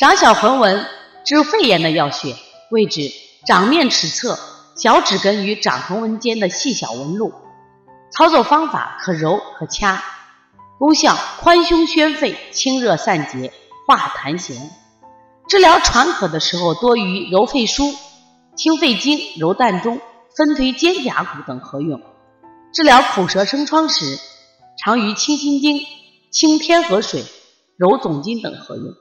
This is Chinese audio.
掌小横纹治肺炎的要穴位置：掌面尺侧小指根与掌横纹间的细小纹路。操作方法可揉可掐。功效：宽胸宣肺，清热散结，化痰涎。治疗喘咳的时候，多与揉肺腧、清肺经、揉膻中、分推肩胛骨等合用。治疗口舌生疮时，常与清心经、清天河水、揉总筋等合用。